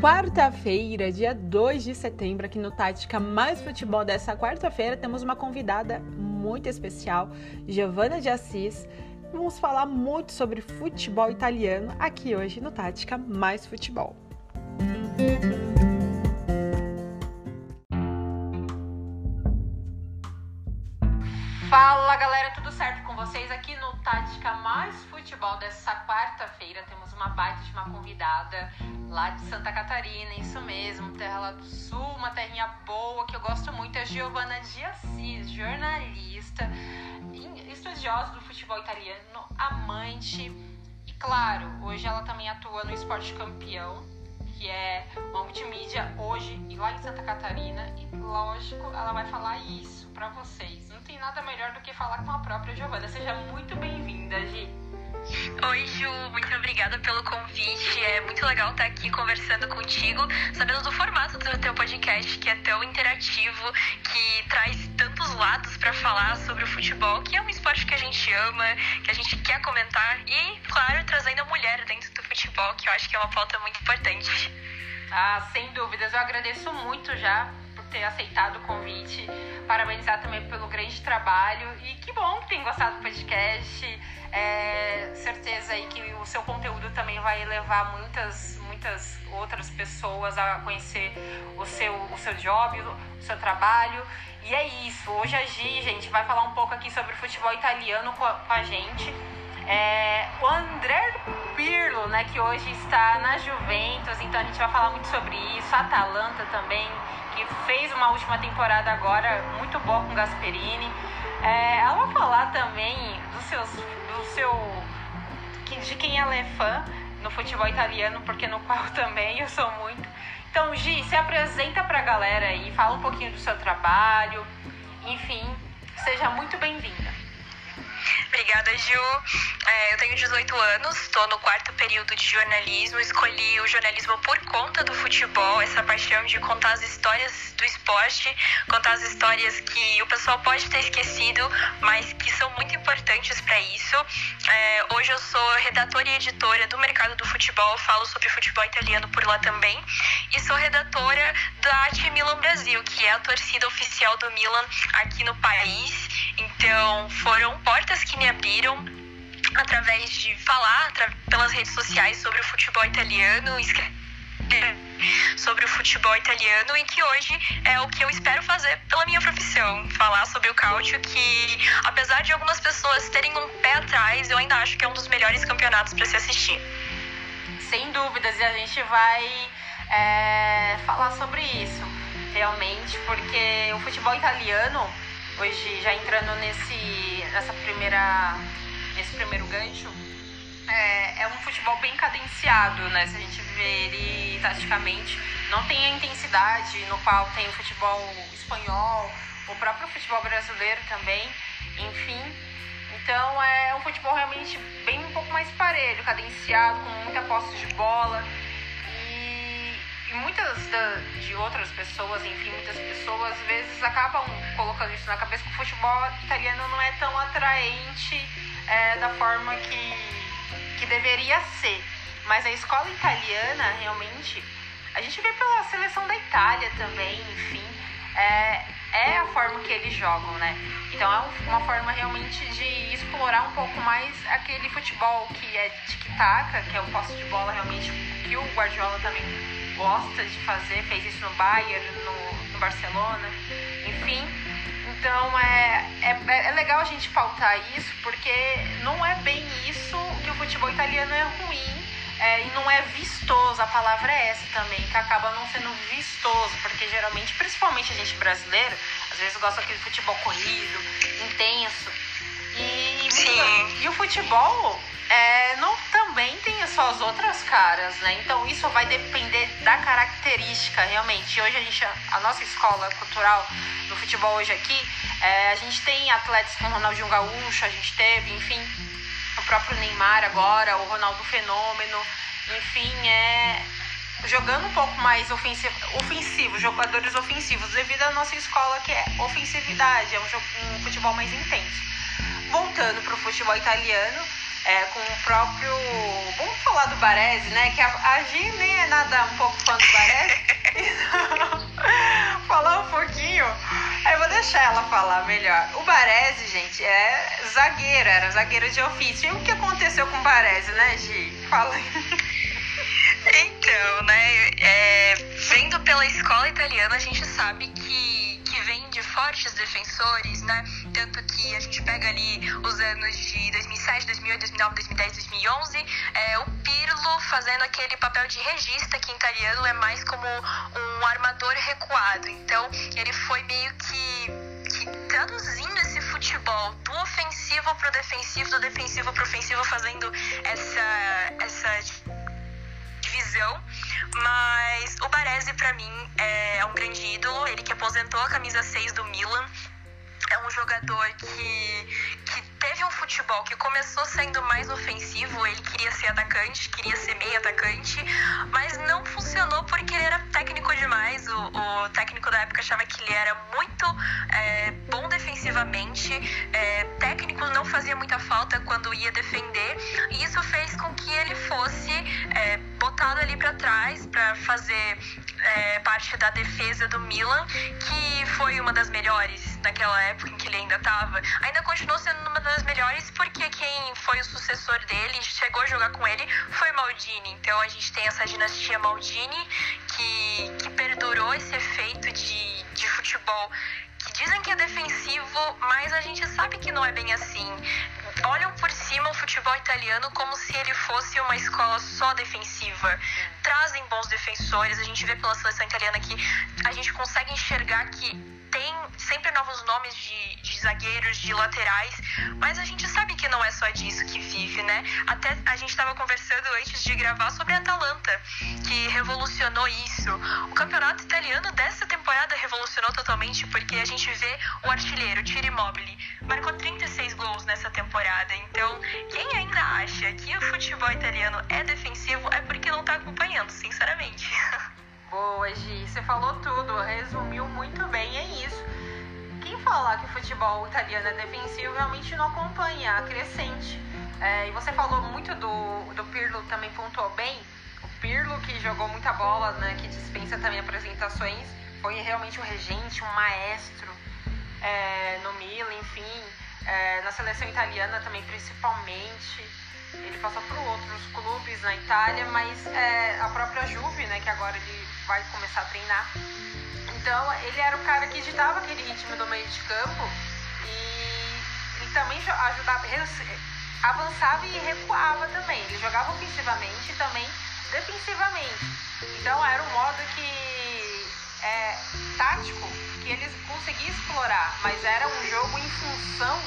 Quarta-feira, dia 2 de setembro, aqui no Tática Mais Futebol dessa quarta-feira, temos uma convidada muito especial, Giovana de Assis. Vamos falar muito sobre futebol italiano aqui hoje no Tática Mais Futebol. Fala galera, tudo certo vocês? Aqui no Tática Mais Futebol dessa quarta-feira temos uma baita de uma convidada lá de Santa Catarina, isso mesmo, terra lá do sul, uma terrinha boa que eu gosto muito, é Giovana de Assis, jornalista, estudiosa do futebol italiano, amante e claro, hoje ela também atua no Esporte Campeão, que é uma multimídia hoje lá em Santa Catarina e lógico, ela vai falar isso para vocês. Não tem nada melhor do que falar com a própria Giovana. Seja muito bem-vinda, Gi. Oi, Ju, muito obrigada pelo convite. É muito legal estar aqui conversando contigo, sabendo do formato do teu podcast, que é tão interativo, que traz tantos lados para falar sobre o futebol, que é um esporte que a gente ama, que a gente quer comentar, e, claro, trazendo a mulher dentro do futebol, que eu acho que é uma pauta muito importante. Ah, sem dúvidas. Eu agradeço muito já ter aceitado o convite. Parabenizar também pelo grande trabalho. E que bom que tem gostado do podcast. É, certeza aí que o seu conteúdo também vai levar muitas, muitas outras pessoas a conhecer o seu, o seu job, o seu trabalho. E é isso. Hoje a Gi, gente, vai falar um pouco aqui sobre o futebol italiano com a, com a gente. É, o André Pirlo, né, que hoje está na Juventus, então a gente vai falar muito sobre isso. Atalanta também, que fez uma última temporada agora muito boa com Gasperini. É, ela vai falar também dos seus, do seu, de quem ela é fã no futebol italiano, porque no qual também eu sou muito. Então, Gi, se apresenta pra galera aí, fala um pouquinho do seu trabalho, enfim, seja muito bem-vinda. Obrigada, Gil. É, eu tenho 18 anos, estou no quarto período de jornalismo. Escolhi o jornalismo por conta do futebol, essa paixão de contar as histórias do esporte, contar as histórias que o pessoal pode ter esquecido, mas que são muito importantes para isso. É, hoje eu sou redatora e editora do mercado do futebol, falo sobre futebol italiano por lá também, e sou redatora da Arte Milan Brasil, que é a torcida oficial do Milan aqui no país. Então, foram portas que me abriram através de falar pelas redes sociais sobre o futebol italiano, sobre o futebol italiano e que hoje é o que eu espero fazer pela minha profissão, falar sobre o cálcio que apesar de algumas pessoas terem um pé atrás, eu ainda acho que é um dos melhores campeonatos para se assistir. Sem dúvidas, e a gente vai é, falar sobre isso realmente, porque o futebol italiano hoje já entrando nesse nessa primeira nesse primeiro gancho é, é um futebol bem cadenciado, né? Se a gente vê ele taticamente, não tem a intensidade no qual tem o futebol espanhol, o próprio futebol brasileiro também, enfim. Então é um futebol realmente bem um pouco mais parelho, cadenciado, com muita posse de bola. Muitas da, de outras pessoas, enfim, muitas pessoas às vezes acabam colocando isso na cabeça que o futebol italiano não é tão atraente é, da forma que que deveria ser. Mas a escola italiana, realmente, a gente vê pela seleção da Itália também, enfim, é, é a forma que eles jogam, né? Então é uma forma realmente de explorar um pouco mais aquele futebol que é tic-tac, que é o posse de bola realmente que o Guardiola também gosta de fazer, fez isso no Bayern, no, no Barcelona, enfim. Então é, é, é legal a gente pautar isso, porque não é bem isso que o futebol italiano é ruim. É, e não é vistoso, a palavra é essa também, que acaba não sendo vistoso, porque geralmente, principalmente a gente brasileiro, às vezes gosta daquele futebol corrido, intenso. E, Sim. e o futebol é, não também tem as outras caras, né? Então isso vai depender da característica, realmente. Hoje a gente, a nossa escola cultural no futebol hoje aqui, é, a gente tem atletas como Ronaldinho Gaúcho, a gente teve, enfim, o próprio Neymar agora, o Ronaldo Fenômeno, enfim, é jogando um pouco mais ofensivo, ofensivo, jogadores ofensivos, devido à nossa escola que é ofensividade, é um, um futebol mais intenso. Voltando para o futebol italiano, é, com o próprio. Vamos falar do Baresi, né? Que a, a nem é nada um pouco fã do Baresi. Então, falar um pouquinho. Eu vou deixar ela falar melhor. O Baresi, gente, é zagueiro, era zagueiro de ofício. E o que aconteceu com o Baresi, né, Gi? Fala aí. Então, né, é, vendo pela escola italiana, a gente sabe que, que vem de fortes defensores, né? Tanto que a gente pega ali os anos de 2007, 2008, 2009, 2010, 2011, é, o Pirlo fazendo aquele papel de regista, que em italiano é mais como um armador recuado. Então, ele foi meio que, traduzindo esse futebol do ofensivo para o defensivo, do defensivo para o ofensivo, fazendo essa, essa divisão, mas o Baresi para mim é um grande ídolo, ele que aposentou a camisa 6 do Milan, é um jogador que, que teve um futebol que começou sendo mais ofensivo, ele queria ser atacante, queria ser meio atacante, mas não funcionou porque ele era técnico demais. O, o técnico da época achava que ele era muito é, bom defensivamente, é, técnico não fazia muita falta quando ia defender, e isso fez com que ele fosse é, botado ali para trás para fazer é, parte da defesa do Milan, que foi uma das melhores naquela época em que ele ainda estava. Ainda continuou sendo uma das melhores porque quem foi o sucessor dele, chegou a jogar com ele, foi Maldini. Então a gente tem essa dinastia Maldini que, que perdurou esse efeito de, de futebol que dizem que é defensivo, mas a gente sabe que não é bem assim. Olham por cima o futebol italiano como se ele fosse uma escola só defensiva. Trazem bons defensores, a gente vê pela seleção italiana que a gente consegue enxergar que tem sempre novos nomes de, de, zagueiros, de laterais, mas a gente sabe que não é só disso que vive, né? Até a gente estava conversando antes de gravar sobre a Atalanta, que revolucionou isso. O campeonato italiano dessa temporada revolucionou totalmente porque a gente vê o artilheiro, Tiro Immobile, marcou 36 gols nessa temporada. Então, quem ainda acha que o futebol italiano é defensivo é porque não está acompanhando, sinceramente. Boa, Gi, você falou tudo, resumiu muito bem, é isso. Quem falar que o futebol italiano é defensivo realmente não acompanha a crescente. É, e você falou muito do, do Pirlo, também pontuou bem. O Pirlo, que jogou muita bola, né, que dispensa também apresentações, foi realmente um regente, um maestro é, no Milan, enfim, é, na seleção italiana também, principalmente. Ele passou por outros clubes na Itália, mas é, a própria Juve, né, que agora ele vai começar a treinar. Então, ele era o cara que ditava aquele ritmo do meio de campo e ele também ajudava, avançava e recuava também. Ele jogava ofensivamente e também defensivamente. Então, era um modo que é tático que eles conseguiam explorar, mas era um jogo em função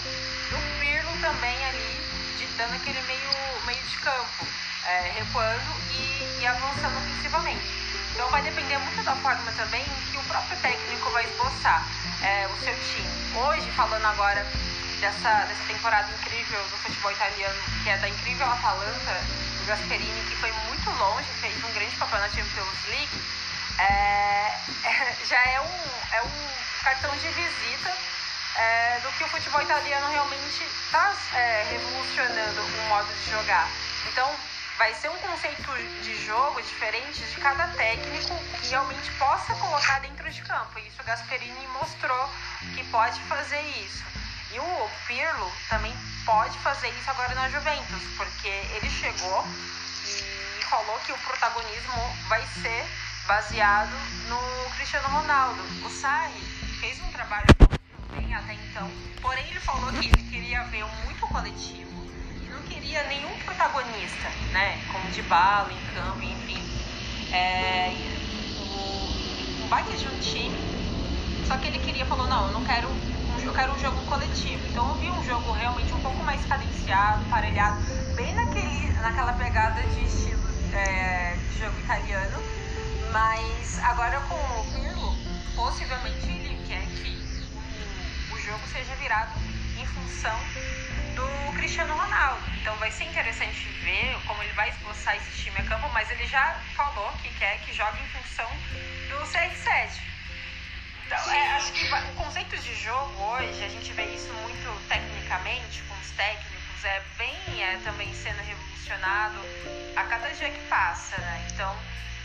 do Pirlo também ali ditando aquele meio, meio de campo, é, recuando e, e avançando ofensivamente. Então vai depender muito da forma também que o próprio técnico vai esboçar é, o seu time. Hoje, falando agora dessa, dessa temporada incrível do futebol italiano, que é da incrível Atalanta, do Gasperini, que foi muito longe, fez um grande papel na Champions League, é, já é um, é um cartão de visita é, do que o futebol italiano realmente está é, revolucionando o modo de jogar. Então, vai ser um conceito de jogo diferente de cada técnico que realmente possa colocar dentro de campo. E isso o Gasperini mostrou que pode fazer isso. E o Pirlo também pode fazer isso agora na Juventus, porque ele chegou e falou que o protagonismo vai ser baseado no Cristiano Ronaldo. O Sarri fez um trabalho bem até então, porém ele falou que ele queria ver um muito coletivo queria nenhum protagonista, né? Como de bala, em campo, enfim. É, o, baita de um time. Só que ele queria, falou, não, eu não quero eu quero um jogo coletivo. Então eu vi um jogo realmente um pouco mais cadenciado, parelhado, bem naquele, naquela pegada de estilo é, de jogo italiano. Mas agora com o Pirlo, possivelmente ele quer que jogo seja virado em função do Cristiano Ronaldo. Então vai ser interessante ver como ele vai esboçar esse time a campo, mas ele já falou que quer que jogue em função do CR7. Então, é, acho que o conceito de jogo hoje, a gente vê isso muito tecnicamente, com os técnicos, é bem é, também sendo revolucionado a cada dia que passa, né? Então,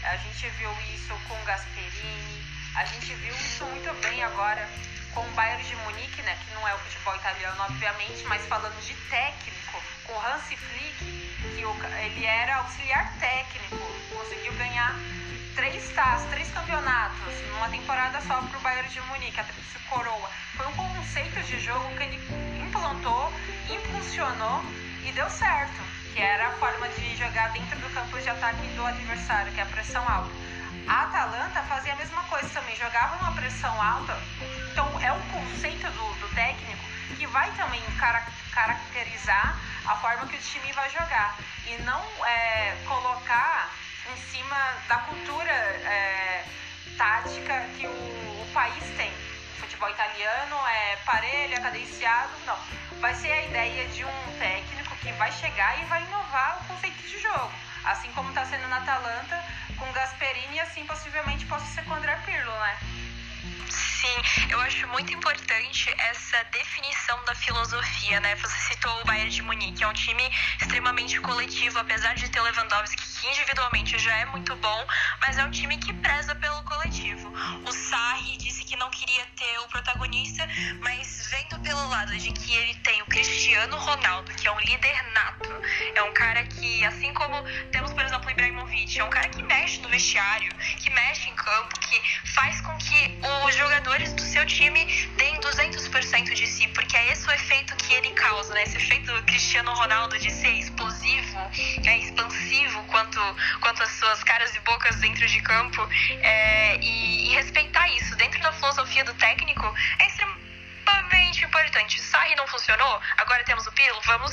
a gente viu isso com Gasperini, a gente viu isso muito bem agora com o Bayern de Munique, né? Que não é o futebol italiano, obviamente, mas falando de técnico, com Hansi Flick, que o, ele era auxiliar técnico, conseguiu ganhar três taças, três campeonatos numa temporada só para o Bayern de Munique, a tríplice coroa. Foi um conceito de jogo que ele implantou, impulsionou e deu certo, que era a forma de jogar dentro do campo de ataque do adversário, que é a pressão alta. A Atalanta fazia a mesma coisa também, jogava uma pressão alta. Então é um conceito do, do técnico que vai também caracterizar a forma que o time vai jogar e não é, colocar em cima da cultura é, tática que o, o país tem. O futebol italiano é parelho, é cadenciado, não. Vai ser a ideia de um técnico que vai chegar e vai inovar o conceito de jogo. Assim como está sendo na Atalanta com Gasperini e assim possivelmente possa ser com André Pirlo, né? Sim, eu acho muito importante essa definição da filosofia, né? Você citou o Bayern de Munique, é um time extremamente coletivo, apesar de ter o Lewandowski, que individualmente já é muito bom, mas é um time que preza pelo coletivo. O Sarri disse que não queria ter o protagonista, mas vendo pelo lado de que ele tem o Cristiano Ronaldo, que é um líder nato, é um cara que, assim como temos, por exemplo, o Ibrahimovic, é um cara que mexe no vestiário, que mexe em campo, que faz com que os jogadores do seu time deem 200% de si, porque é esse o efeito que ele causa, né? Esse efeito do Cristiano Ronaldo de ser explosivo, né? expansivo quanto, quanto as suas caras e bocas dentro de campo é, e, e respeitar isso dentro da filosofia do técnico é extremamente extremamente importante. Sarri não funcionou, agora temos o Pirlo, vamos,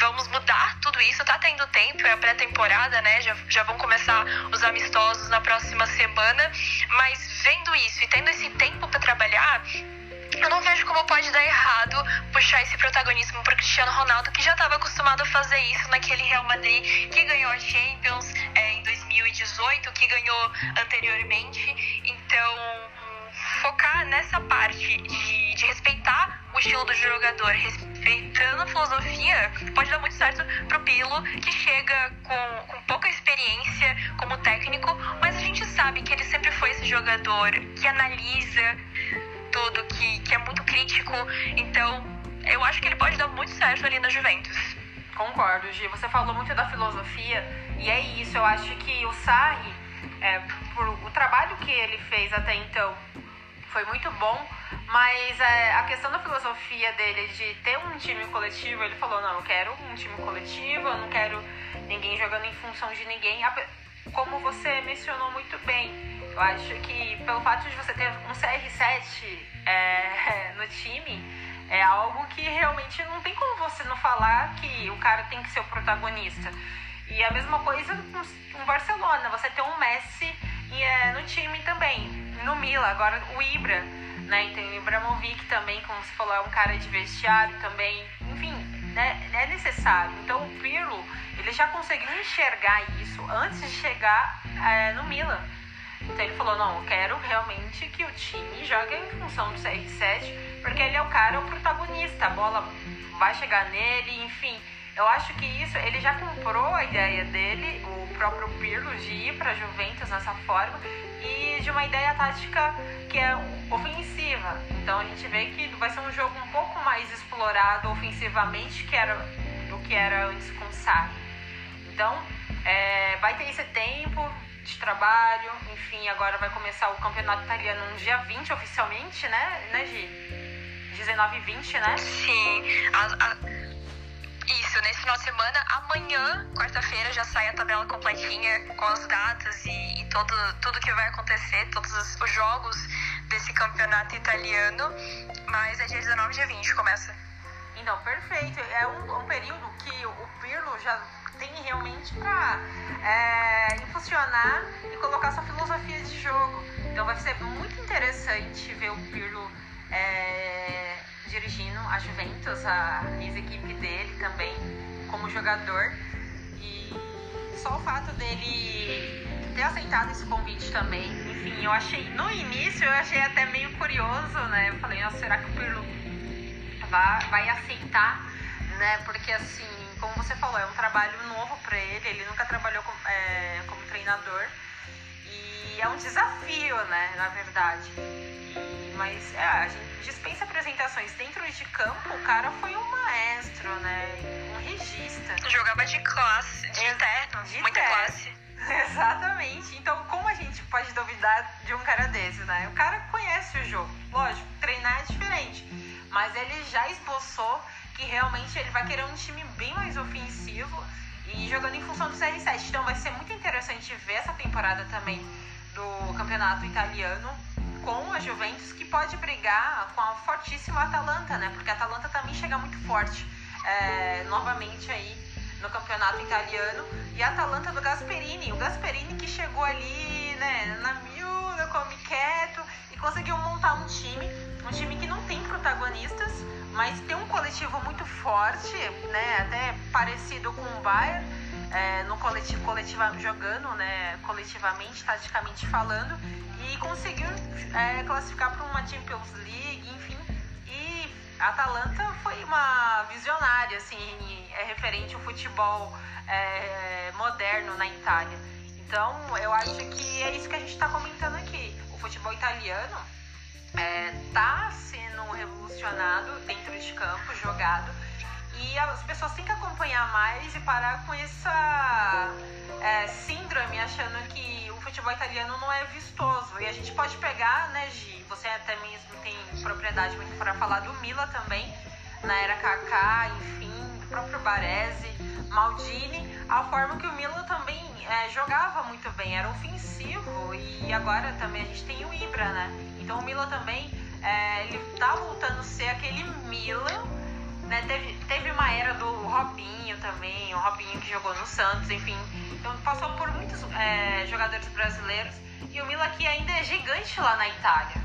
vamos mudar tudo isso. Tá tendo tempo, é a pré-temporada, né? Já, já vão começar os amistosos na próxima semana. Mas vendo isso e tendo esse tempo para trabalhar, eu não vejo como pode dar errado puxar esse protagonismo para Cristiano Ronaldo, que já estava acostumado a fazer isso naquele Real Madrid, que ganhou a Champions é, em 2018, que ganhou anteriormente. Então, focar nessa parte de, de respeitar o estilo do jogador, respeitando a filosofia, pode dar muito certo pro Pilo, que chega com, com pouca experiência como técnico, mas a gente sabe que ele sempre foi esse jogador que analisa tudo, que, que é muito crítico, então eu acho que ele pode dar muito certo ali na Juventus. Concordo, Gi. Você falou muito da filosofia e é isso. Eu acho que o Sarri, é, por o trabalho que ele fez até então foi muito bom, mas é, a questão da filosofia dele de ter um time coletivo, ele falou, não, eu quero um time coletivo, eu não quero ninguém jogando em função de ninguém. Como você mencionou muito bem, eu acho que pelo fato de você ter um CR7 é, no time, é algo que realmente não tem como você não falar que o cara tem que ser o protagonista. E a mesma coisa com o Barcelona, você tem um Messi é, no time também no Mila, agora o Ibra, né? Tem o Ibramovic também, como você falou, é um cara de vestiário também. Enfim, né? é necessário. Então o Pirlo, ele já conseguiu enxergar isso antes de chegar é, no Milan. Então ele falou, não, eu quero realmente que o time jogue em função do CR7, porque ele é o cara, o protagonista, a bola vai chegar nele, enfim. Eu acho que isso, ele já comprou a ideia dele, o próprio Pirlo, de ir para Juventus nessa forma, e de uma ideia tática que é ofensiva. Então a gente vê que vai ser um jogo um pouco mais explorado ofensivamente que era, do que era antes com o Sarri. Então é, vai ter esse tempo de trabalho, enfim, agora vai começar o campeonato italiano no dia 20 oficialmente, né, né Gi? 19 e 20, né? Sim. A, a isso, nesse final de semana, amanhã, quarta-feira, já sai a tabela completinha com as datas e, e todo, tudo que vai acontecer, todos os, os jogos desse campeonato italiano. Mas é dia 19 e dia 20 começa. Então, perfeito. É um, um período que o Pirlo já tem realmente para é, funcionar e colocar sua filosofia de jogo. Então vai ser muito interessante ver o Pirlo é, dirigindo a Juventus, a ex-equipe dele também, como jogador. E só o fato dele ter aceitado esse convite também, enfim, eu achei, no início eu achei até meio curioso, né? Eu falei, nossa, será que o Pirlo vai, vai aceitar, né? Porque assim, como você falou, é um trabalho novo para ele, ele nunca trabalhou com, é, treinador. E é um desafio, né, na verdade. Mas é, a gente dispensa apresentações dentro de campo, o cara foi um maestro, né? Um regista. Jogava de classe, de terno, de muita terno. classe. Exatamente. Então, como a gente pode duvidar de um cara desse, né? O cara conhece o jogo. Lógico, treinar é diferente. Mas ele já esboçou que realmente ele vai querer um time bem mais ofensivo e jogando em função do CR7. Então, vai ser muito interessante ver essa temporada também do campeonato italiano com a Juventus, que pode brigar com a fortíssima Atalanta, né? Porque a Atalanta também chega muito forte é, novamente aí no campeonato italiano. E a Atalanta do Gasperini, o Gasperini que chegou ali, né, na miúda, come quieto e conseguiu montar um time, um time que não tem protagonistas, mas tem um coletivo muito forte, né, até parecido com o Bayern, é, no coletivo, coletiva, jogando, né, coletivamente, taticamente falando, e conseguiu é, classificar para uma Champions League, enfim, e a Atalanta foi uma visionária, assim, é referente ao futebol é, moderno na Itália. Então, eu acho que é isso que a gente está comentando aqui. O futebol italiano está é, sendo revolucionado dentro de campo, jogado, e as pessoas têm que acompanhar mais e parar com essa é, síndrome achando que o futebol italiano não é vistoso. E a gente pode pegar, né, Gi? Você até mesmo tem propriedade muito para falar do Mila também, na era Kaká, enfim, do próprio Baresi, Maldini, a forma que o Mila também é, jogava muito bem, era ofensivo e agora também a gente tem o Ibra, né? Então o Mila também, é, ele tá voltando a ser aquele Mila, né? Teve, teve uma era do Robinho também, o Robinho que jogou no Santos, enfim. Então passou por muitos é, jogadores brasileiros e o Mila aqui ainda é gigante lá na Itália.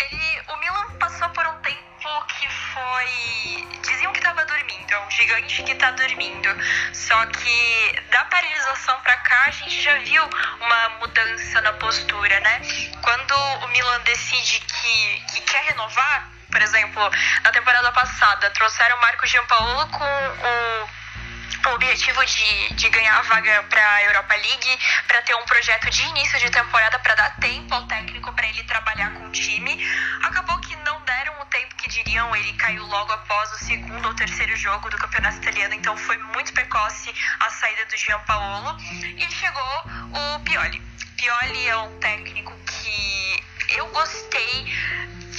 Ele, o Milan passou por um tempo que foi. Diziam que tava dormindo, é um gigante que tá dormindo. Só que da paralisação pra cá a gente já viu uma mudança na postura, né? Quando o Milan decide que, que quer renovar, por exemplo, na temporada passada, trouxeram o Marco Giampaolo com o o objetivo de, de ganhar a vaga para a Europa League, para ter um projeto de início de temporada, para dar tempo ao técnico para ele trabalhar com o time. Acabou que não deram o tempo que diriam, ele caiu logo após o segundo ou terceiro jogo do campeonato italiano, então foi muito precoce a saída do Gianpaolo. E chegou o Pioli. Pioli é um técnico que eu gostei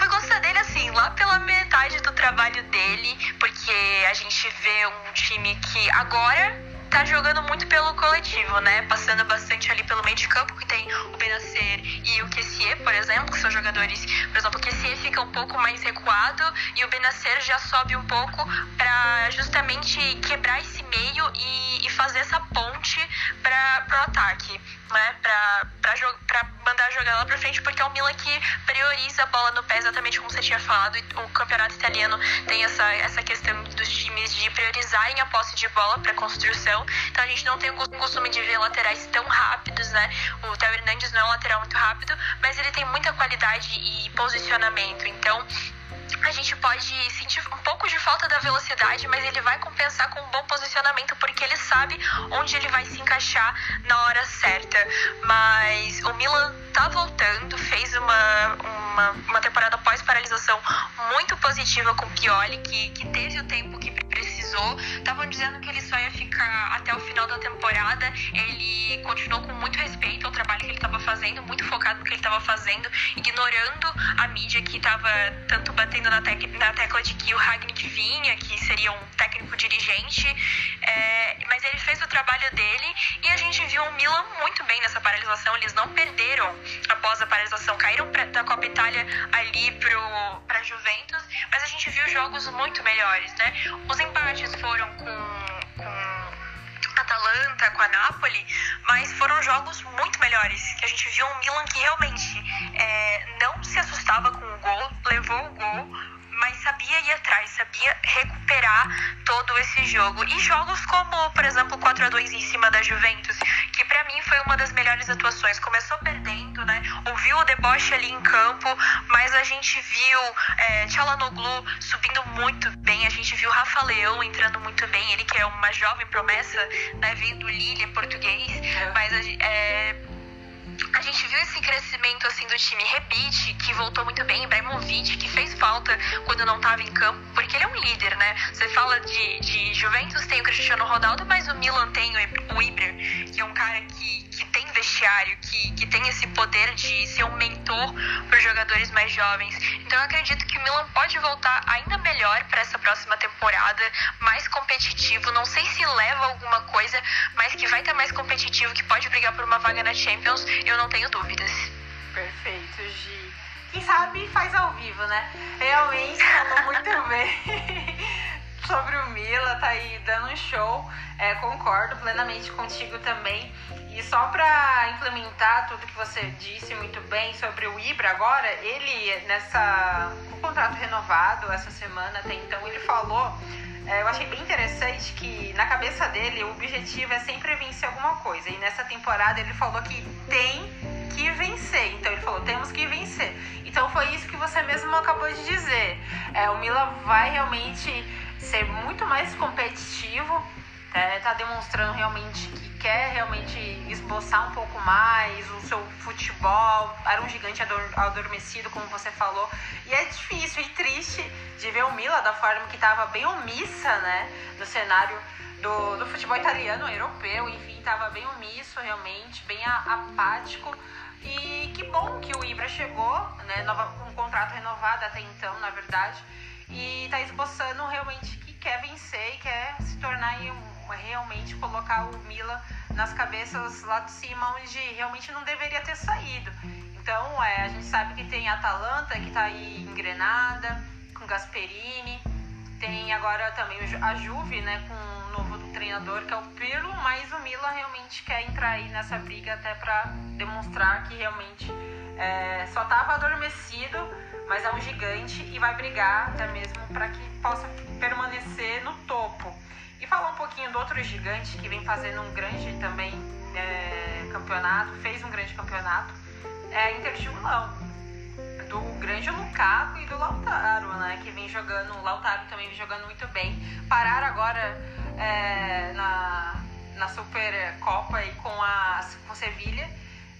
fui gostar dele assim, lá pela metade do trabalho dele, porque a gente vê um time que agora tá jogando muito pelo coletivo, né? Passando bastante ali pelo meio de campo, que tem o Benacer e o Kessie, por exemplo, que são jogadores. Por exemplo, o Kessie fica um pouco mais recuado e o Benacer já sobe um pouco para justamente quebrar esse meio e, e fazer essa ponte para o ataque né, pra, pra, pra mandar a jogada lá pra frente, porque é um Milan que prioriza a bola no pé, exatamente como você tinha falado. O campeonato italiano tem essa, essa questão dos times de priorizarem a posse de bola para construção. Então a gente não tem o costume de ver laterais tão rápidos, né? O Theo Hernandes não é um lateral muito rápido, mas ele tem muita qualidade e posicionamento. Então a gente pode sentir um pouco de falta da velocidade, mas ele vai compensar com um bom posicionamento, porque ele sabe onde ele vai se encaixar na hora certa. Mas o Milan tá voltando, fez uma, uma, uma temporada pós-paralisação muito positiva com o Pioli, que, que teve o tempo que Estavam dizendo que ele só ia ficar até o final da temporada. Ele continuou com muito respeito ao trabalho que ele estava fazendo, muito focado no que ele estava fazendo, ignorando a mídia que estava tanto batendo na, tec na tecla de que o Ragnick vinha, que seria um técnico dirigente. É, mas ele fez o trabalho dele e a gente viu o Milan muito bem nessa paralisação. Eles não perderam após a paralisação, caíram pra, da Copa Itália ali para Juventus, mas a gente viu jogos muito melhores, né? Os empates foram com, com Atalanta, com a Napoli, mas foram jogos muito melhores. Que a gente viu um Milan que realmente é, não se assustava com o gol, levou o gol, mas sabia ir atrás, sabia recuperar todo esse jogo. E jogos como, por exemplo, 4 a 2 em cima da Juventus, que para mim foi uma das melhores atuações. Começou perdendo, né? Ouviu o deboche ali em campo, mas a gente viu é, Tchalanoglu subindo muito bem, a gente viu Rafa Leão entrando muito bem, ele que é uma jovem promessa, né? Veio do Lille, é português, é. mas é, a gente viu esse crescimento assim do time Rebite, que voltou muito bem, Ibrahimovic, que fez falta quando não estava em campo, porque ele é um líder, né? Você fala de, de Juventus, tem o Cristiano Ronaldo, mas o Milan tem o Ibra, vestiário, que, que tem esse poder de ser um mentor para os jogadores mais jovens. Então eu acredito que o Milan pode voltar ainda melhor para essa próxima temporada, mais competitivo. Não sei se leva alguma coisa, mas que vai estar mais competitivo, que pode brigar por uma vaga na Champions, eu não tenho dúvidas. Perfeito, Gi. Quem sabe faz ao vivo, né? Realmente falou muito bem sobre o Mila, tá aí dando um show. É, concordo plenamente contigo também. E só para implementar tudo que você disse muito bem sobre o Ibra agora, ele nessa o contrato renovado essa semana até então ele falou, é, eu achei bem interessante que na cabeça dele o objetivo é sempre vencer alguma coisa. E nessa temporada ele falou que tem que vencer. Então ele falou, temos que vencer. Então foi isso que você mesmo acabou de dizer. É, o Mila vai realmente ser muito mais competitivo está é, tá demonstrando realmente que quer realmente esboçar um pouco mais o seu futebol. Era um gigante adormecido, como você falou. E é difícil e triste de ver o Mila da forma que estava bem omissa, né? No cenário do, do futebol italiano, europeu, enfim, estava bem omisso realmente, bem apático. E que bom que o Ibra chegou, né? Nova, um contrato renovado até então, na verdade. E está esboçando realmente que quer vencer e quer se tornar um realmente colocar o Mila nas cabeças lá de cima, onde realmente não deveria ter saído. Então, é, a gente sabe que tem a Atalanta, que está aí engrenada, com Gasperini. Tem agora também a Juve, né, com um novo treinador, que é o Pirlo, mas o Mila realmente quer entrar aí nessa briga até para demonstrar que realmente é, só estava adormecido, mas é um gigante e vai brigar até mesmo para que possa permanecer no topo. E falar um pouquinho do outro gigante que vem fazendo um grande também é, campeonato, fez um grande campeonato, é a Inter de Milão. Do grande Lukaku e do Lautaro, né? Que vem jogando, o Lautaro também vem jogando muito bem. Pararam agora é, na, na Supercopa e com a com Sevilha,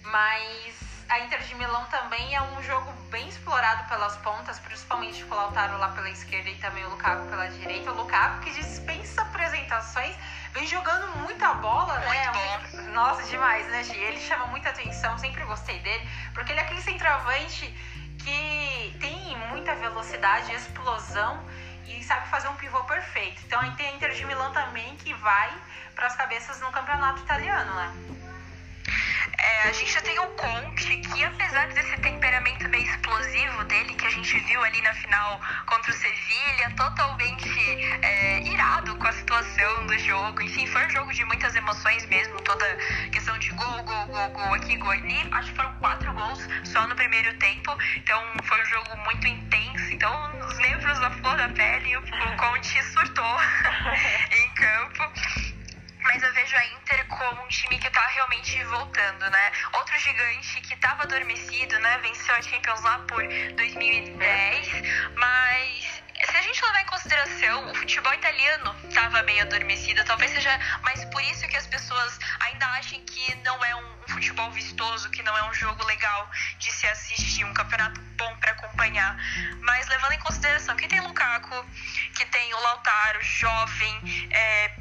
mas a Inter de Milão também é um jogo bem explorado pelas pontas, principalmente com o Lautaro lá pela esquerda e também o Lukaku pela direita. O Lukaku que dispensa apresentações, vem jogando muita bola, né? Muito Nossa, demais, né, Gi? Ele chama muita atenção, sempre gostei dele, porque ele é aquele centroavante que tem muita velocidade, explosão e sabe fazer um pivô perfeito. Então aí tem a Inter de Milão também que vai para as cabeças no campeonato italiano, né? É, a gente tem o Conte, que apesar desse temperamento meio explosivo dele, que a gente viu ali na final contra o Sevilha, totalmente é, irado com a situação do jogo. Enfim, foi um jogo de muitas emoções mesmo, toda questão de gol, gol, gol, gol aqui, gol ali. Acho que foram quatro gols só no primeiro tempo, então foi um jogo muito intenso. Então, os nervos da flor da pele, o Conte surtou em campo mas eu vejo a Inter como um time que tá realmente voltando, né? Outro gigante que tava adormecido, né? Venceu a Champions lá por 2010, mas se a gente levar em consideração, o futebol italiano estava meio adormecido. Talvez seja mais por isso que as pessoas ainda achem que não é um, futebol vistoso, que não é um jogo legal de se assistir, um campeonato bom para acompanhar. Mas levando em consideração que tem Lukaku, que tem o Lautaro, jovem, é,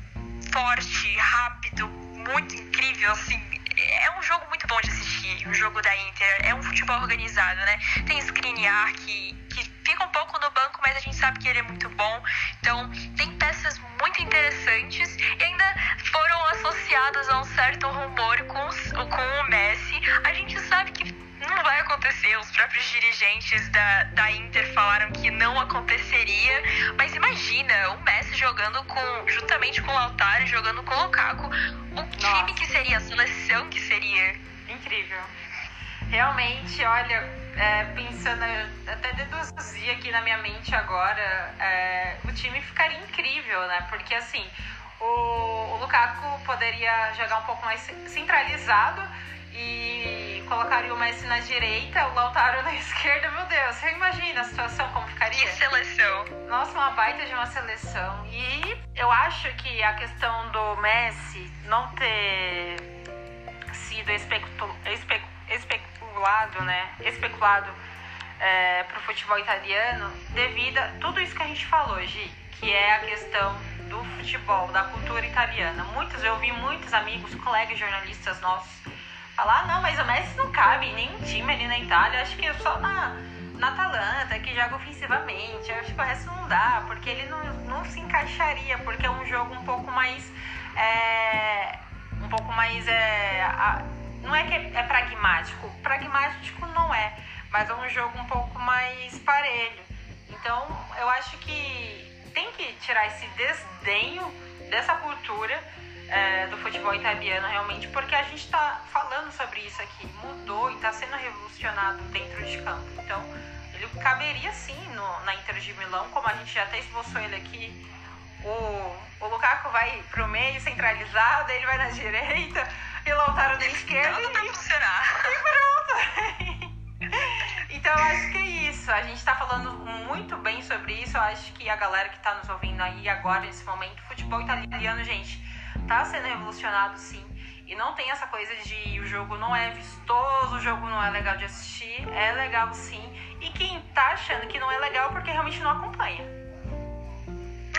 forte, rápido, muito incrível, assim. É um jogo muito bom de assistir, o jogo da Inter. É um futebol organizado, né? Tem Skriniar que, que fica um pouco no banco, mas a gente sabe que ele é muito bom. Então, tem peças muito interessantes e ainda foram associadas a um certo rumor com, com o Messi. A gente sabe que acontecer. Os próprios dirigentes da, da Inter falaram que não aconteceria. Mas imagina o Messi jogando com juntamente com o Lautaro, jogando com o Lukaku. O time que seria, a seleção que seria. Incrível. Realmente, olha, é, pensando, até deduzir aqui na minha mente agora, é, o time ficaria incrível, né? Porque assim, o, o Lukaku poderia jogar um pouco mais centralizado e colocaria o Messi na direita, o Lautaro na esquerda. Meu Deus, você imagina a situação como ficaria? Que seleção! Nossa, uma baita de uma seleção. E eu acho que a questão do Messi não ter sido especulado, né? Especulado é, para o futebol italiano devido a tudo isso que a gente falou, Gi, que é a questão do futebol, da cultura italiana. Muitos, eu ouvi muitos amigos, colegas jornalistas nossos falar, ah, não, mas o Messi não cabe em nenhum time ali na Itália, acho que é só na, na Atalanta, que joga ofensivamente, acho que o resto não dá, porque ele não, não se encaixaria, porque é um jogo um pouco mais. É, um pouco mais. É, a, não é que é, é pragmático, pragmático não é, mas é um jogo um pouco mais parelho. Então, eu acho que tem que tirar esse desdenho dessa cultura é, do futebol italiano realmente, porque a gente está falando sobre isso aqui, mudou e está sendo revolucionado dentro de campo. Então, ele caberia sim no, na Inter de Milão, como a gente já até esboçou ele aqui. O, o Lukaku vai pro meio centralizado, ele vai na direita e o Lautaro na esquerda. Tudo e, funcionar. E pronto. Então, eu acho que é isso. A gente está falando muito bem sobre isso. Eu acho que a galera que está nos ouvindo aí agora, nesse momento, futebol italiano, gente, tá sendo revolucionado sim. E não tem essa coisa de o jogo não é vistoso, o jogo não é legal de assistir. É legal sim. E quem tá achando que não é legal é porque realmente não acompanha.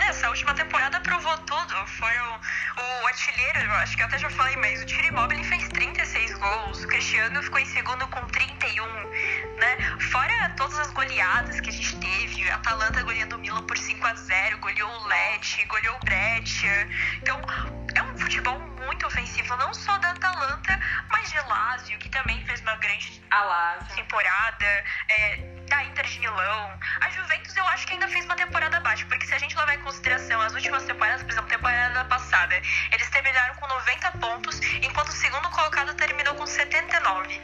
Essa última temporada provou tudo. Foi o, o artilheiro, eu acho que eu até já falei, mas o Tiro ele fez 36 gols. O Cristiano ficou em segundo com 31, né? Fora todas as goleadas que a gente teve, a Atalanta goleando o Milan por 5 a 0 goleou o Lecce, goleou o Breccia. Então, é futebol muito ofensivo, não só da Atalanta, mas de Lazio, que também fez uma grande temporada. É, da Inter de Milão. A Juventus eu acho que ainda fez uma temporada abaixo, porque se a gente levar em consideração as últimas temporadas, por exemplo, temporada passada, eles terminaram com 90 pontos, enquanto o segundo colocado terminou com 79.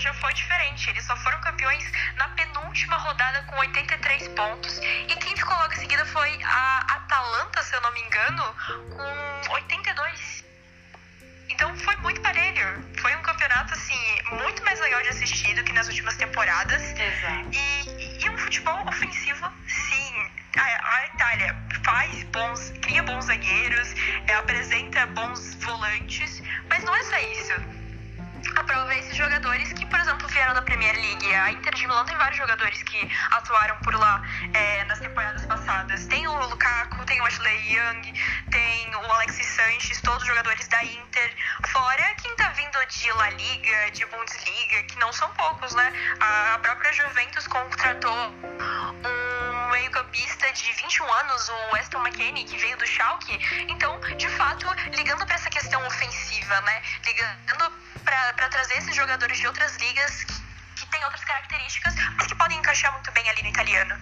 Ano já foi diferente, eles só foram campeões na penúltima rodada com 83 pontos, e quem ficou logo em seguida foi a Atalanta, se eu não me engano, com 82. Então foi muito parelho. Foi um campeonato, assim, muito mais legal de assistir do que nas últimas temporadas. Exato. E, e um futebol ofensivo, sim. A, a Itália faz bons, cria bons zagueiros, é, apresenta bons volantes, mas não é só isso a prova é esses jogadores que, por exemplo, vieram da Premier League. A Inter de Milão tem vários jogadores que atuaram por lá é, nas temporadas passadas. Tem o Lukaku, tem o Ashley Young, tem o Alexis Sanches, todos jogadores da Inter. Fora quem tá vindo de La Liga, de Bundesliga, que não são poucos, né? A própria Juventus contratou um meio-campista de 21 anos, o Weston McKennie, que veio do Schalke. Então, de fato, ligando para essa questão ofensiva, né? Ligando para trazer esses jogadores de outras ligas que, que têm outras características, mas que podem encaixar muito bem ali no italiano.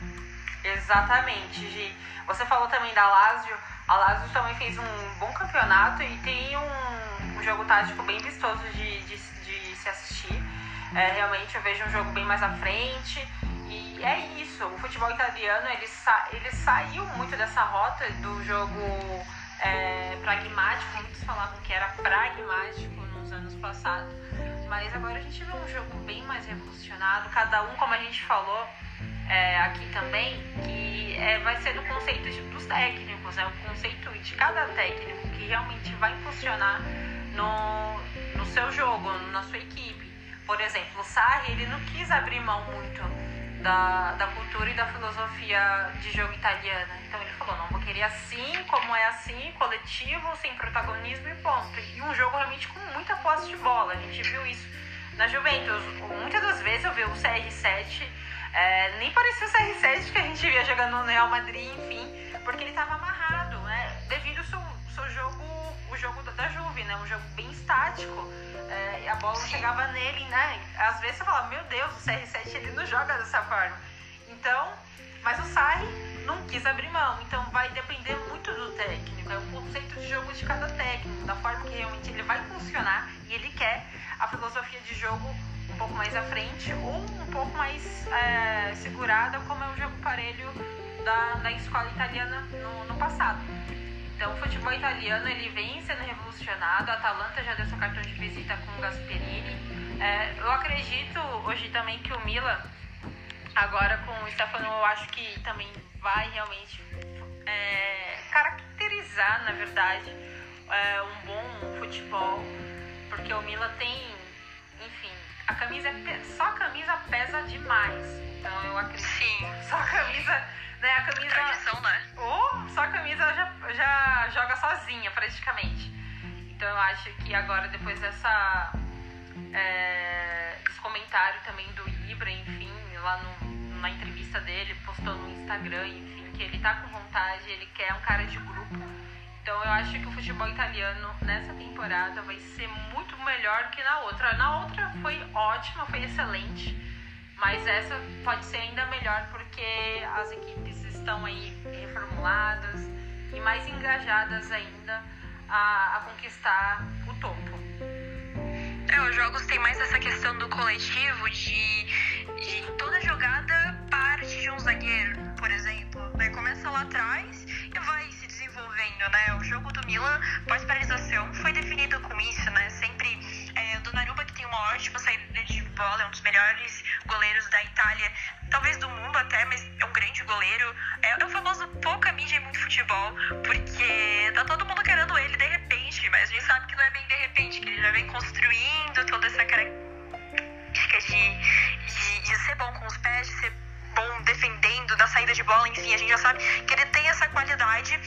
Exatamente, Gi. Você falou também da Lazio. A Lazio também fez um bom campeonato e tem um, um jogo tático bem vistoso de, de, de se assistir. É, realmente eu vejo um jogo bem mais à frente. E é isso, o futebol italiano ele, sa ele saiu muito dessa rota do jogo é, pragmático, muitos falavam que era pragmático nos anos passados, mas agora a gente vê um jogo bem mais revolucionado, cada um, como a gente falou é, aqui também, que é, vai ser do conceito de, dos técnicos, é né? o conceito de cada técnico que realmente vai funcionar no, no seu jogo, na sua equipe. Por exemplo, o Sarri, ele não quis abrir mão muito da, da cultura e da filosofia de jogo italiana. Então ele falou, não, vou querer assim, como é assim, coletivo, sem protagonismo e ponto. E um jogo realmente com muita posse de bola. A gente viu isso na Juventus. Muitas das vezes eu vi o CR7, é, nem parecia o CR7 que a gente via jogando no Real Madrid, enfim, porque ele estava amarrado, né? Devido ao seu, seu jogo, o jogo da Juve, né? Um jogo bem estático é, a bola chegava nele, né? Às vezes você fala, meu Deus, o CR7 ele não joga dessa forma. Então, mas o Sarri não quis abrir mão, então vai depender muito do técnico, é o conceito de jogo de cada técnico, da forma que realmente ele vai funcionar e ele quer a filosofia de jogo um pouco mais à frente ou um pouco mais é, segurada, como é o jogo parelho da, da escola italiana no, no passado. Então, o futebol italiano ele vem sendo revolucionado. A Atalanta já deu seu cartão de visita com o Gasperini. É, eu acredito hoje também que o Milan, agora com o Stefano, eu acho que também vai realmente é, caracterizar, na verdade, é, um bom futebol, porque o Milan tem, enfim, a camisa só a camisa pesa demais. Então eu acredito. Sim. Só a camisa, né? A camisa. Tradição, né? Ou só a camisa já, já joga sozinha, praticamente. Então eu acho que agora, depois dessa. É, esse comentário também do Ibra, enfim, lá no, na entrevista dele, postou no Instagram, enfim, que ele tá com vontade, ele quer um cara de grupo então eu acho que o futebol italiano nessa temporada vai ser muito melhor que na outra. Na outra foi ótima, foi excelente, mas essa pode ser ainda melhor porque as equipes estão aí reformuladas e mais engajadas ainda a, a conquistar o topo. É, os jogos têm mais essa questão do coletivo, de, de toda jogada parte de um zagueiro, por exemplo. Né? Começa lá atrás e vai se desenvolvendo, né? O jogo do Milan pós-paralisação foi definido com isso, né? Sempre é, o Donnarumma que tem uma ótima saída é um dos melhores goleiros da Itália, talvez do mundo até, mas é um grande goleiro. É, é o famoso pouca mídia e muito futebol, porque tá todo mundo querendo ele de repente, mas a gente sabe que não é bem de repente, que ele já vem construindo toda essa característica de, de, de ser bom com os pés, de ser bom defendendo na saída de bola, enfim, a gente já sabe que ele tem essa qualidade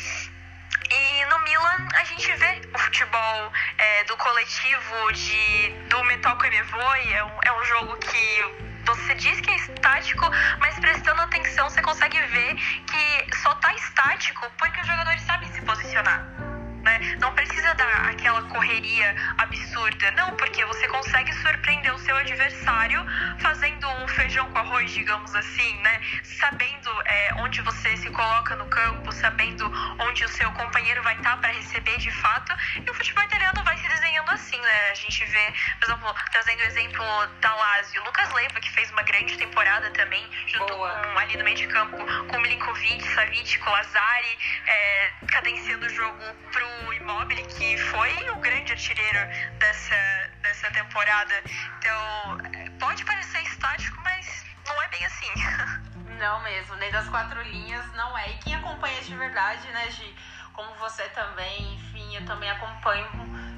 e no Milan a gente vê o futebol é, do coletivo, de, do Metalco e Mevoi, é um, é um jogo que você diz que é estático, mas prestando atenção você consegue ver que só tá estático porque os jogadores sabem se posicionar né? Não precisa dar aquela correria absurda, não, porque você consegue surpreender o seu adversário fazendo um feijão com arroz, digamos assim, né? Sabendo é, onde você se coloca no campo, sabendo onde o seu companheiro vai estar para receber de fato, e o futebol italiano vai se desenhando assim, né? A gente vê, por exemplo, trazendo o exemplo da Lazio, Lucas Leiva, que fez uma grande temporada também, junto Boa. com ali no meio de campo, com Milinkovic, Savic, Lazari, é, cadenciando o jogo pro o Immobile, que foi o grande artilheiro dessa, dessa temporada. Então, pode parecer estático, mas não é bem assim. Não mesmo, nem das quatro linhas não é. E quem acompanha de verdade, né, Gi? Como você também, enfim, eu também acompanho,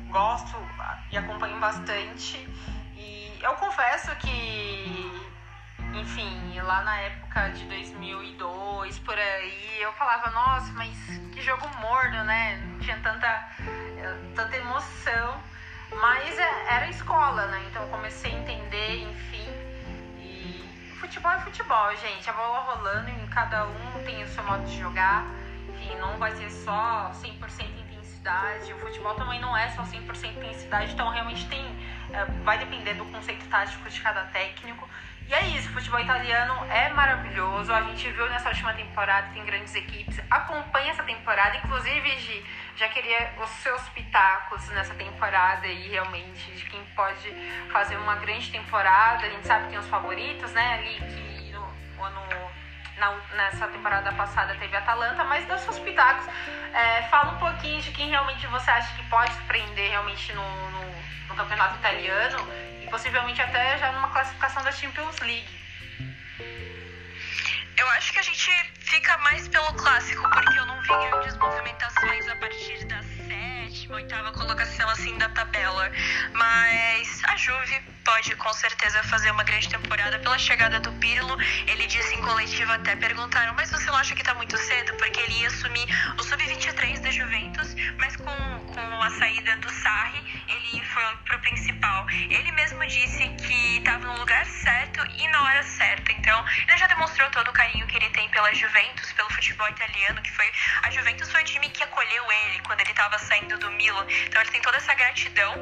gosto e acompanho bastante. E eu confesso que enfim, lá na época de 2002, por aí, eu falava, nossa, mas que jogo morno, né? Não tinha tanta, eh, tanta emoção. Mas é, era escola, né? Então eu comecei a entender, enfim. E futebol é futebol, gente. A bola rolando e cada um tem o seu modo de jogar. Enfim, não vai ser só 100% intensidade. O futebol também não é só 100% intensidade. Então realmente tem. Eh, vai depender do conceito tático de cada técnico. E é isso, o futebol italiano é maravilhoso. A gente viu nessa última temporada, tem grandes equipes. Acompanha essa temporada, inclusive, Gi, já queria os seus pitacos nessa temporada aí, realmente, de quem pode fazer uma grande temporada. A gente sabe que tem os favoritos, né, ali que no ano. Na, nessa temporada passada teve Atalanta, mas dos seus pitacos, é, fala um pouquinho de quem realmente você acha que pode surpreender realmente no, no, no campeonato italiano possivelmente até já numa classificação da Champions League. Eu acho que a gente fica mais pelo clássico, porque eu não vi grandes movimentações a partir da sétima, oitava colocação assim da tabela. Mas a Juve pode com certeza fazer uma grande temporada pela chegada do Pirlo. Ele disse em coletiva até perguntaram, mas você não acha que tá muito cedo? Porque ele ia assumir o sub-23 da Juventus, mas com, com a saída do Sarri, ele foi pro principal. Ele mesmo disse que estava no lugar certo e na hora certa. Então, ele já demonstrou todo o carinho que ele tem pela Juventus, pelo futebol italiano, que foi a Juventus foi o time que acolheu ele quando ele estava saindo do Milan. Então, ele tem toda essa gratidão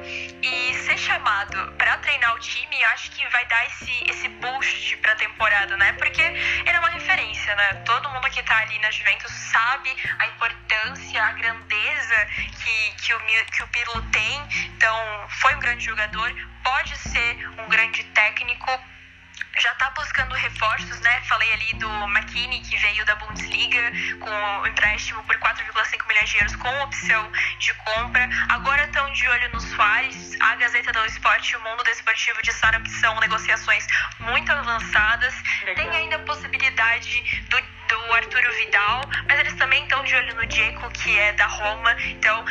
e ser chamado para treinar o time, acho que vai dar esse esse boost para a temporada, né? Porque ele é uma referência, né? Todo mundo que tá ali na Juventus sabe a importância, a grandeza que que o que o Pirlo tem. Então, foi um grande jogador, pode ser um grande técnico já está buscando reforços, né? Falei ali do McKinney, que veio da Bundesliga com o empréstimo por 4,5 milhões de euros com opção de compra. Agora estão de olho nos Soares. A Gazeta do Esporte e o Mundo Desportivo disseram que são negociações muito avançadas. Legal. Tem ainda a possibilidade do, do Arturo Vidal, mas eles também estão de olho no Diego, que é da Roma. Então,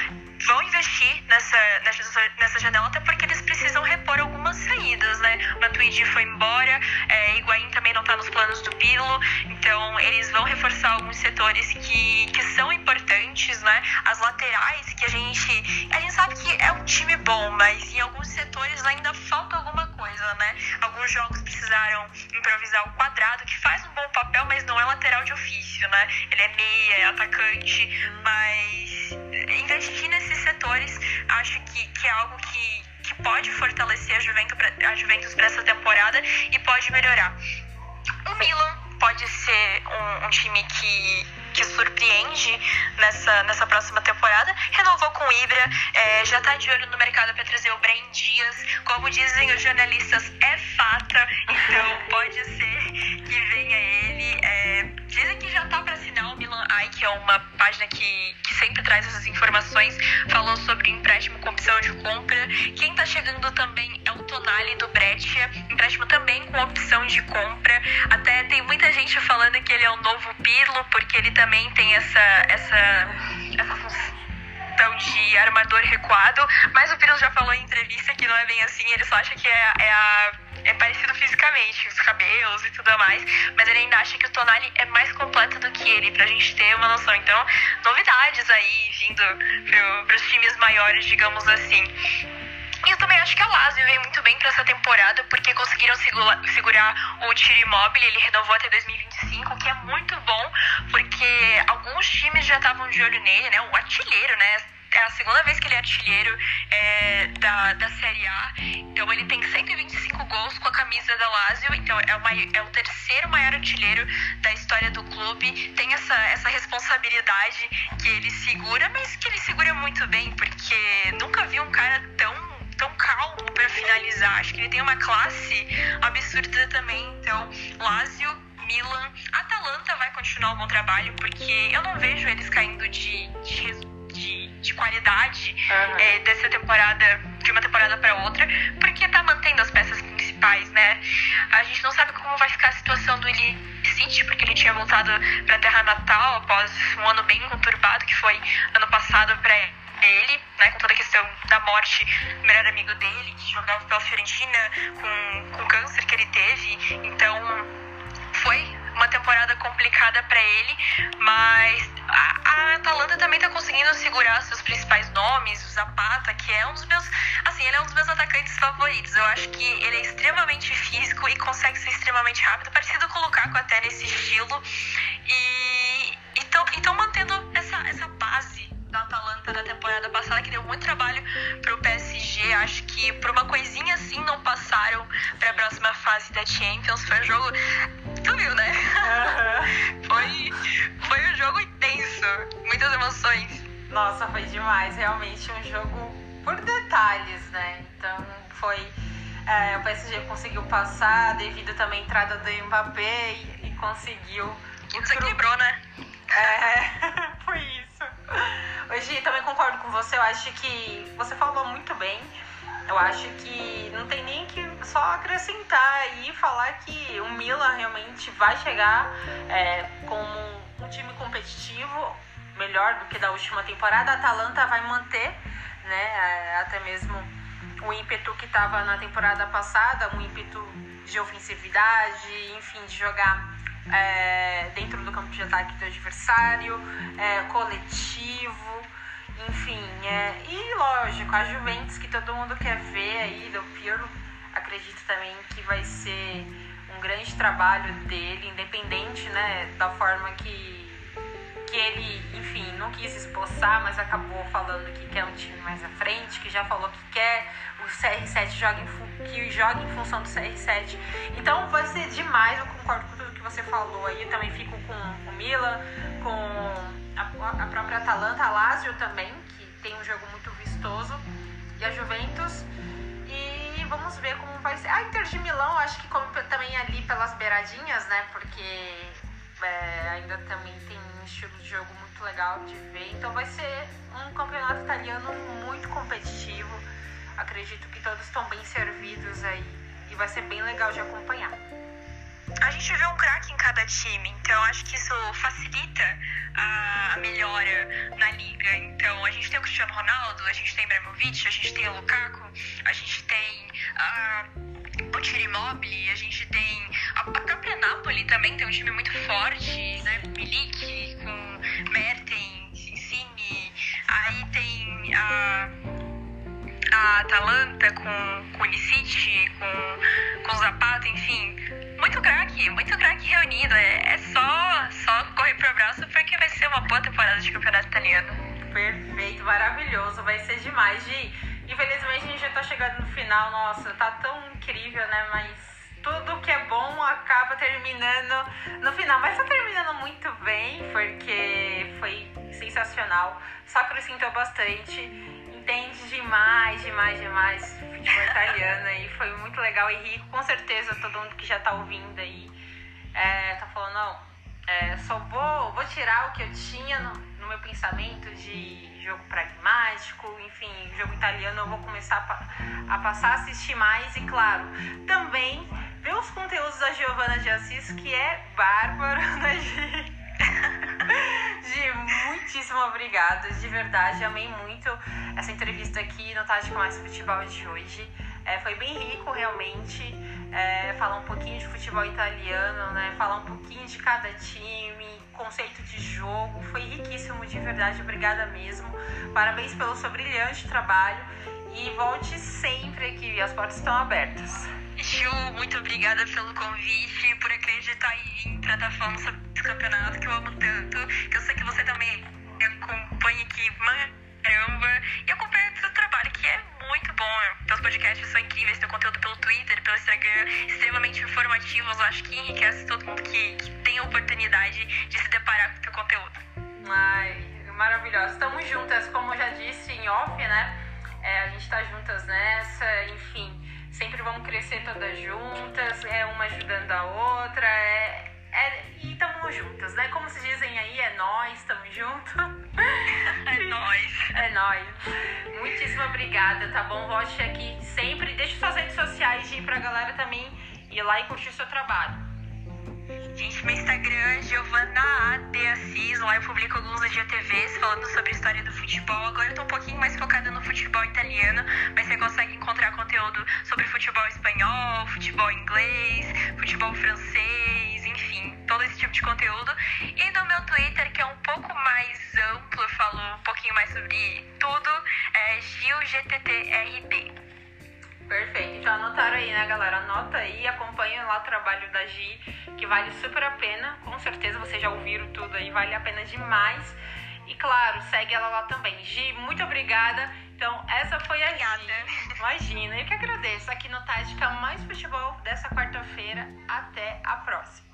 vão investir nessa, nessa, nessa janela, até porque eles precisam repor algumas saídas, né? O Matuidi foi embora, é, Higuaín também não está nos planos do Pirlo, então eles vão reforçar alguns setores que, que são importantes, né? As laterais, que a gente. A gente sabe que é um time bom, mas em alguns setores ainda falta alguma coisa, né? Alguns jogos precisaram improvisar o quadrado, que faz um bom papel, mas não é lateral de ofício, né? Ele é meia, é atacante, mas investir nesses setores acho que, que é algo que, que pode fortalecer a Juventus, a Juventus para essa temporada e pode melhorar. O Milan pode ser um, um time que, que surpreende nessa, nessa próxima temporada. Renovou com o Ibra, é, já está de olho no mercado para trazer o Brem Dias. Como dizem os jornalistas, é fata, então pode ser que venha ele. É, dizem que já está para assinar o Milan Ai, que é uma página que, que sempre traz essas informações. Falou sobre empréstimo com opção de compra. Quem está chegando também é o Tonali do Breccia, empréstimo também com opção de compra. Até tem muita gente falando que ele é o novo Pirlo, porque ele também tem essa, essa, essa função de armador recuado, mas o Pirlo já falou em entrevista que não é bem assim, ele só acha que é, é, a, é parecido fisicamente, os cabelos e tudo mais, mas ele ainda acha que o Tonali é mais completo do que ele, pra gente ter uma noção. Então, novidades aí vindo pro, pros times maiores, digamos assim. E eu também acho que a Lazio veio muito bem para essa temporada, porque conseguiram segura, segurar o tiro imóvel, ele renovou até 2025, o que é muito bom, porque alguns times já estavam de olho nele, né? O artilheiro, né? É a segunda vez que ele é artilheiro é, da, da Série A. Então ele tem 125 gols com a camisa da Lazio. Então é é o terceiro maior artilheiro da história do clube. Tem essa, essa responsabilidade que ele segura, mas que ele segura muito bem, porque nunca vi um cara tão tão calmo para finalizar. Acho que ele tem uma classe absurda também. Então, Lazio, Milan, Atalanta vai continuar o bom trabalho, porque eu não vejo eles caindo de, de, de, de qualidade uhum. é, dessa temporada, de uma temporada para outra, porque tá mantendo as peças principais, né? A gente não sabe como vai ficar a situação do Eli City, porque ele tinha voltado para a terra natal após um ano bem conturbado que foi ano passado para ele, né, com toda a questão da morte do melhor amigo dele, que jogava pela Fiorentina com, com o câncer que ele teve. Então, foi uma temporada complicada para ele, mas a, a Atalanta também está conseguindo segurar seus principais nomes, o Zapata, que é um dos meus, assim, ele é um dos meus atacantes favoritos. Eu acho que ele é extremamente físico e consegue ser extremamente rápido, parecido com o Lukaku até nesse estilo. E estão mantendo essa, essa base da Atalanta da temporada passada, que deu muito trabalho pro PSG. Acho que por uma coisinha assim não passaram para a próxima fase da Champions. Foi um jogo. Tu viu, né? Uhum. foi, foi um jogo intenso. Muitas emoções. Nossa, foi demais. Realmente um jogo por detalhes, né? Então foi. É, o PSG conseguiu passar devido também à entrada do Mbappé e, e conseguiu. E desequilibrou, né? É, foi isso. Hoje também concordo com você, eu acho que você falou muito bem. Eu acho que não tem nem que só acrescentar e falar que o Milan realmente vai chegar é, como um time competitivo, melhor do que da última temporada. A Atalanta vai manter, né, é, até mesmo o ímpeto que estava na temporada passada, um ímpeto de ofensividade, enfim, de jogar é, dentro do campo de ataque do adversário, é, coletivo, enfim. É, e lógico, a Juventus que todo mundo quer ver aí, do Pirlo, acredito também que vai ser um grande trabalho dele, independente né, da forma que, que ele, enfim, não quis esboçar, mas acabou falando que quer um time mais à frente, que já falou que quer o CR7 joga em, que joga em função do CR7. Então vai ser demais, eu concordo com tudo que você falou aí, eu também fico com o Milan, com a, a própria Atalanta, a Lazio também, que tem um jogo muito vistoso, e a Juventus. E vamos ver como vai ser. A Inter de Milão, acho que como também ali pelas beiradinhas, né? Porque é, ainda também tem um estilo de jogo muito legal de ver. Então vai ser um campeonato italiano muito competitivo. Acredito que todos estão bem servidos aí e vai ser bem legal de acompanhar. A gente vê um craque em cada time, então acho que isso facilita a melhora na liga. Então a gente tem o Cristiano Ronaldo, a gente tem Ibrahimovic, a gente tem o Lukaku, a gente tem o Thierry Immobile, a gente tem a, a própria Napoli também tem um time muito forte, né? Milik com Mertens, Insigne, aí tem a a Atalanta com, com o com, com Zapata, enfim. Muito craque, muito craque reunido. É, é só, só correr pro abraço porque vai ser uma boa temporada de campeonato italiano. Perfeito, maravilhoso, vai ser demais. Gi, infelizmente a gente já tá chegando no final, nossa, tá tão incrível, né? Mas tudo que é bom acaba terminando no final. Mas tá terminando muito bem, porque foi sensacional. Só acrescentou bastante entende demais, demais, demais futebol italiano aí. Foi muito legal e rico. Com certeza todo mundo que já tá ouvindo aí é, tá falando, não, é, só vou, vou tirar o que eu tinha no, no, meu pensamento de jogo pragmático, enfim, jogo italiano eu vou começar a, a passar a assistir mais e claro, também ver os conteúdos da Giovanna de Assis, que é bárbaro, né, Gi? Gi, muitíssimo obrigada, de verdade, amei muito essa entrevista aqui no Tática Mais Futebol de hoje. É, foi bem rico, realmente, é, falar um pouquinho de futebol italiano, né? Falar um pouquinho de cada time, conceito de jogo, foi riquíssimo, de verdade, obrigada mesmo. Parabéns pelo seu brilhante trabalho e volte sempre aqui, as portas estão abertas. Ju, muito obrigada pelo convite, por acreditar em tratar falando sobre esse campeonato que eu amo tanto, que eu sei que você também acompanha aqui, caramba, e acompanha o seu trabalho, que é muito bom. Teus podcasts são incríveis, teu conteúdo pelo Twitter, pelo Instagram, extremamente informativos, eu acho que enriquece todo mundo que, que tem a oportunidade de se deparar com o teu conteúdo. Ai, maravilhosa. Estamos juntas, como eu já disse em off, né? É, a gente tá juntas nessa, enfim sempre vamos crescer todas juntas, é uma ajudando a outra, é, é, e estamos juntas, né? Como se dizem aí, é nós, estamos juntos. É nós. É nós. Muitíssimo obrigada, tá bom? Volte aqui sempre. Deixe suas redes sociais aí pra galera também ir lá e curtir o seu trabalho. Gente, meu Instagram, Giovanna de Assis, lá eu publico alguns IGTVs falando sobre a história do futebol. Agora eu tô um pouquinho mais focada no futebol italiano, mas você consegue encontrar conteúdo sobre futebol espanhol, futebol inglês, futebol francês, enfim, todo esse tipo de conteúdo. E no meu Twitter, que é um pouco mais amplo, eu falo um pouquinho mais sobre tudo, é GilGTTRD. Perfeito. Então anotaram aí, né, galera? Anota aí, acompanha lá o trabalho da Gi, que vale super a pena. Com certeza vocês já ouviram tudo aí, vale a pena demais. E claro, segue ela lá também. Gi, muito obrigada. Então, essa foi a Obrigada. Gi. Imagina, eu que agradeço aqui no Tática Mais Futebol dessa quarta-feira. Até a próxima.